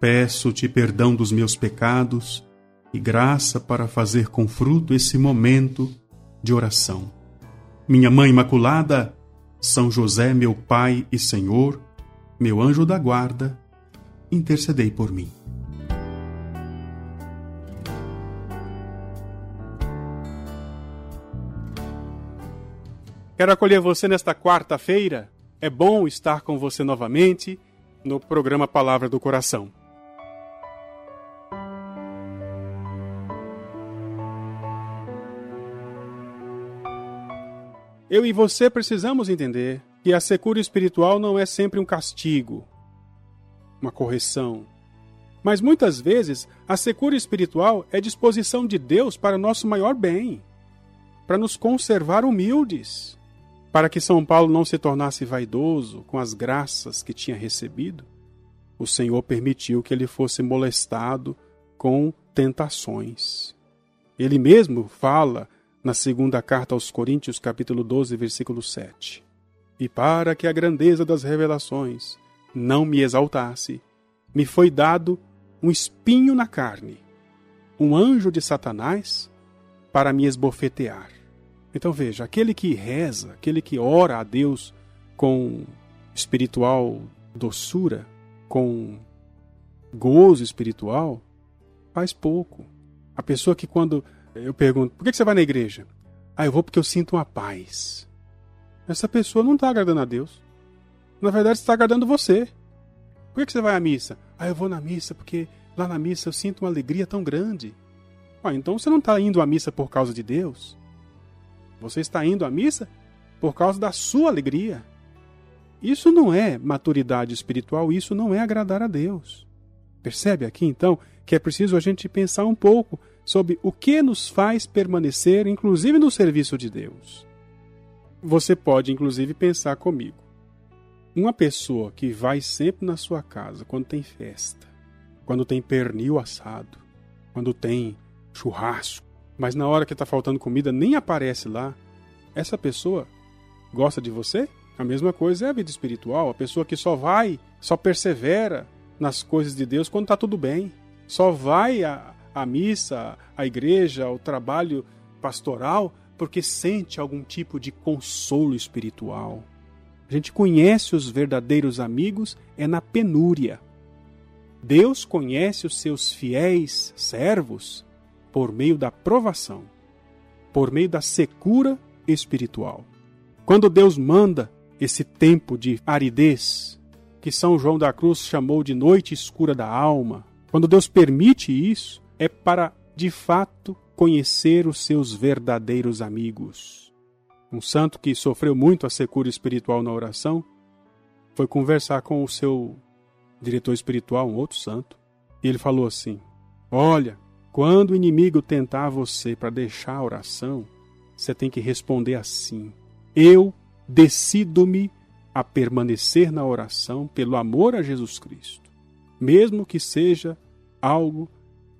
Peço-te perdão dos meus pecados e graça para fazer com fruto esse momento de oração. Minha Mãe Imaculada, São José, meu Pai e Senhor, meu anjo da guarda, intercedei por mim. Quero acolher você nesta quarta-feira. É bom estar com você novamente no programa Palavra do Coração. Eu e você precisamos entender que a secura espiritual não é sempre um castigo, uma correção. Mas muitas vezes a secura espiritual é disposição de Deus para nosso maior bem, para nos conservar humildes, para que São Paulo não se tornasse vaidoso com as graças que tinha recebido. O Senhor permitiu que ele fosse molestado com tentações. Ele mesmo fala na segunda carta aos Coríntios, capítulo 12, versículo 7. E para que a grandeza das revelações não me exaltasse, me foi dado um espinho na carne, um anjo de Satanás para me esbofetear. Então veja, aquele que reza, aquele que ora a Deus com espiritual doçura, com gozo espiritual, faz pouco. A pessoa que quando eu pergunto, por que você vai na igreja? Ah, eu vou porque eu sinto uma paz. Essa pessoa não está agradando a Deus. Na verdade, está agradando você. Por que você vai à missa? Ah, eu vou na missa porque lá na missa eu sinto uma alegria tão grande. Ah, então você não está indo à missa por causa de Deus. Você está indo à missa por causa da sua alegria. Isso não é maturidade espiritual, isso não é agradar a Deus. Percebe aqui então que é preciso a gente pensar um pouco sobre o que nos faz permanecer, inclusive no serviço de Deus. Você pode, inclusive, pensar comigo. Uma pessoa que vai sempre na sua casa quando tem festa, quando tem pernil assado, quando tem churrasco, mas na hora que está faltando comida nem aparece lá, essa pessoa gosta de você? A mesma coisa é a vida espiritual. A pessoa que só vai, só persevera nas coisas de Deus quando está tudo bem. Só vai a, à missa, à igreja, ao trabalho pastoral, porque sente algum tipo de consolo espiritual. A gente conhece os verdadeiros amigos é na penúria. Deus conhece os seus fiéis servos por meio da provação, por meio da secura espiritual. Quando Deus manda esse tempo de aridez, que São João da Cruz chamou de noite escura da alma, quando Deus permite isso, é para, de fato, conhecer os seus verdadeiros amigos. Um santo que sofreu muito a secura espiritual na oração foi conversar com o seu diretor espiritual, um outro santo, e ele falou assim: Olha, quando o inimigo tentar você para deixar a oração, você tem que responder assim: Eu decido-me a permanecer na oração pelo amor a Jesus Cristo, mesmo que seja algo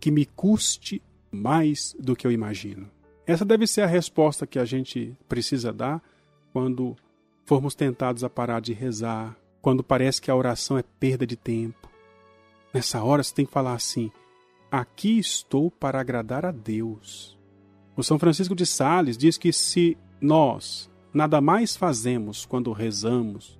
que me custe mais do que eu imagino? Essa deve ser a resposta que a gente precisa dar quando formos tentados a parar de rezar, quando parece que a oração é perda de tempo. Nessa hora você tem que falar assim: aqui estou para agradar a Deus. O São Francisco de Sales diz que se nós nada mais fazemos quando rezamos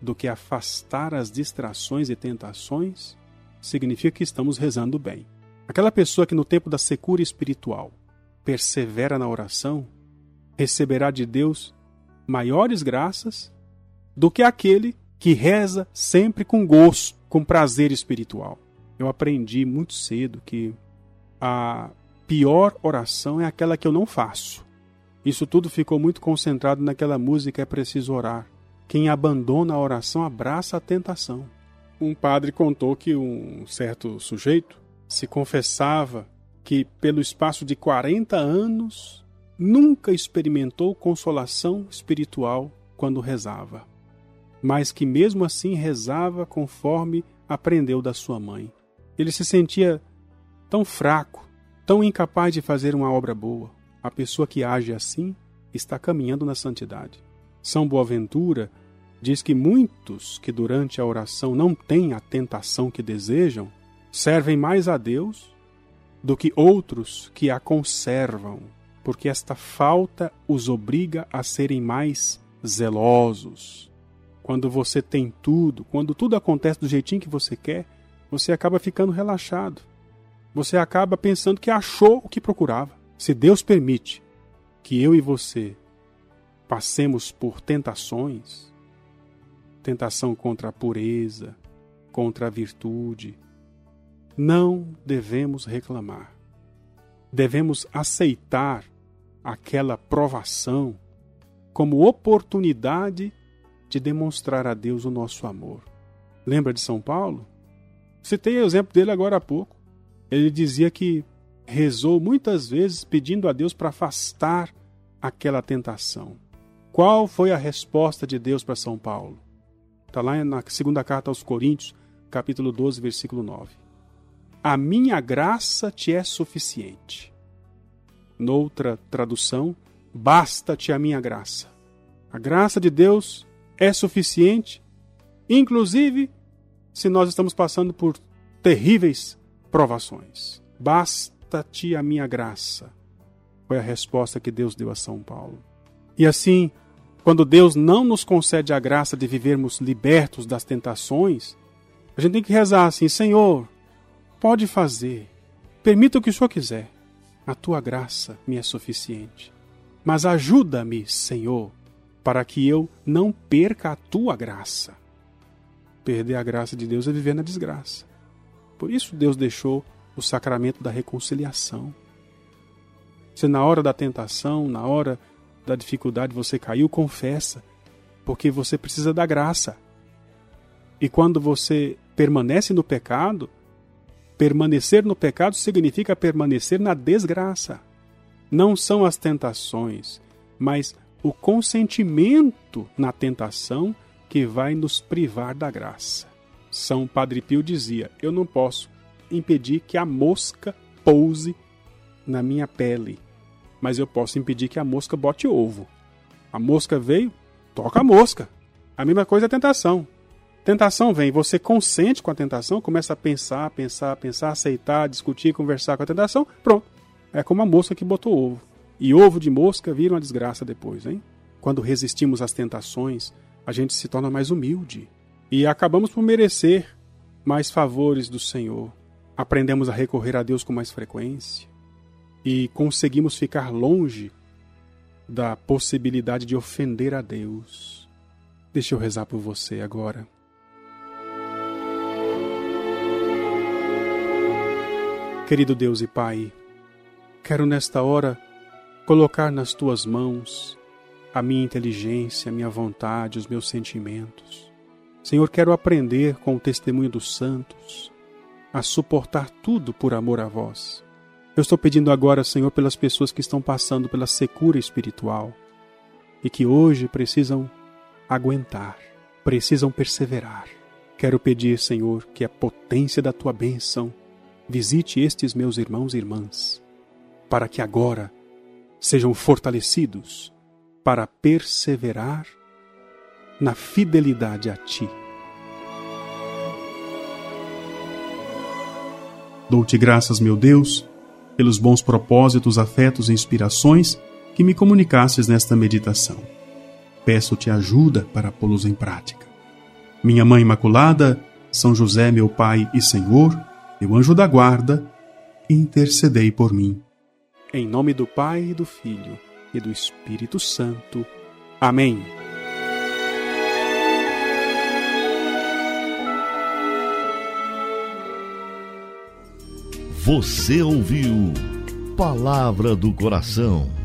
do que afastar as distrações e tentações, significa que estamos rezando bem. Aquela pessoa que no tempo da secura espiritual persevera na oração, receberá de Deus maiores graças do que aquele que reza sempre com gosto, com prazer espiritual. Eu aprendi muito cedo que a pior oração é aquela que eu não faço. Isso tudo ficou muito concentrado naquela música É Preciso Orar. Quem abandona a oração abraça a tentação. Um padre contou que um certo sujeito se confessava que, pelo espaço de 40 anos, nunca experimentou consolação espiritual quando rezava, mas que mesmo assim rezava conforme aprendeu da sua mãe. Ele se sentia tão fraco, tão incapaz de fazer uma obra boa. A pessoa que age assim está caminhando na santidade. São Boaventura diz que muitos que durante a oração não têm a tentação que desejam servem mais a Deus do que outros que a conservam, porque esta falta os obriga a serem mais zelosos. Quando você tem tudo, quando tudo acontece do jeitinho que você quer, você acaba ficando relaxado. Você acaba pensando que achou o que procurava. Se Deus permite que eu e você passemos por tentações, tentação contra a pureza, contra a virtude, não devemos reclamar. Devemos aceitar aquela provação como oportunidade de demonstrar a Deus o nosso amor. Lembra de São Paulo? Citei o exemplo dele agora há pouco. Ele dizia que rezou muitas vezes pedindo a Deus para afastar aquela tentação. Qual foi a resposta de Deus para São Paulo? Está lá na segunda carta aos Coríntios, capítulo 12, versículo 9. A minha graça te é suficiente. Noutra tradução, basta-te a minha graça. A graça de Deus é suficiente, inclusive se nós estamos passando por terríveis provações. Basta-te a minha graça. Foi a resposta que Deus deu a São Paulo. E assim, quando Deus não nos concede a graça de vivermos libertos das tentações, a gente tem que rezar assim: Senhor, pode fazer, permita o que o Senhor quiser, a tua graça me é suficiente. Mas ajuda-me, Senhor, para que eu não perca a tua graça. Perder a graça de Deus é viver na desgraça. Por isso Deus deixou o sacramento da reconciliação. Se na hora da tentação, na hora da dificuldade você caiu, confessa, porque você precisa da graça. E quando você permanece no pecado, permanecer no pecado significa permanecer na desgraça. Não são as tentações, mas o consentimento na tentação que vai nos privar da graça. São Padre Pio dizia: Eu não posso impedir que a mosca pouse na minha pele, mas eu posso impedir que a mosca bote ovo. A mosca veio, toca a mosca. A mesma coisa é a tentação. Tentação vem, você consente com a tentação, começa a pensar, pensar, pensar, aceitar, discutir, conversar com a tentação, pronto. É como a mosca que botou ovo. E ovo de mosca vira uma desgraça depois, hein? Quando resistimos às tentações, a gente se torna mais humilde e acabamos por merecer mais favores do Senhor. Aprendemos a recorrer a Deus com mais frequência e conseguimos ficar longe da possibilidade de ofender a Deus. Deixa eu rezar por você agora. Querido Deus e Pai, quero nesta hora colocar nas tuas mãos a minha inteligência, a minha vontade, os meus sentimentos. Senhor, quero aprender com o testemunho dos santos a suportar tudo por amor a vós. Eu estou pedindo agora, Senhor, pelas pessoas que estão passando pela secura espiritual e que hoje precisam aguentar, precisam perseverar. Quero pedir, Senhor, que a potência da tua bênção visite estes meus irmãos e irmãs, para que agora sejam fortalecidos para perseverar na fidelidade a Ti. Dou-te graças, meu Deus, pelos bons propósitos, afetos e inspirações que me comunicasses nesta meditação. Peço-te ajuda para pô-los em prática. Minha Mãe Imaculada, São José, meu Pai e Senhor, meu anjo da guarda, intercedei por mim. Em nome do Pai e do Filho e do Espírito Santo. Amém. Você ouviu Palavra do Coração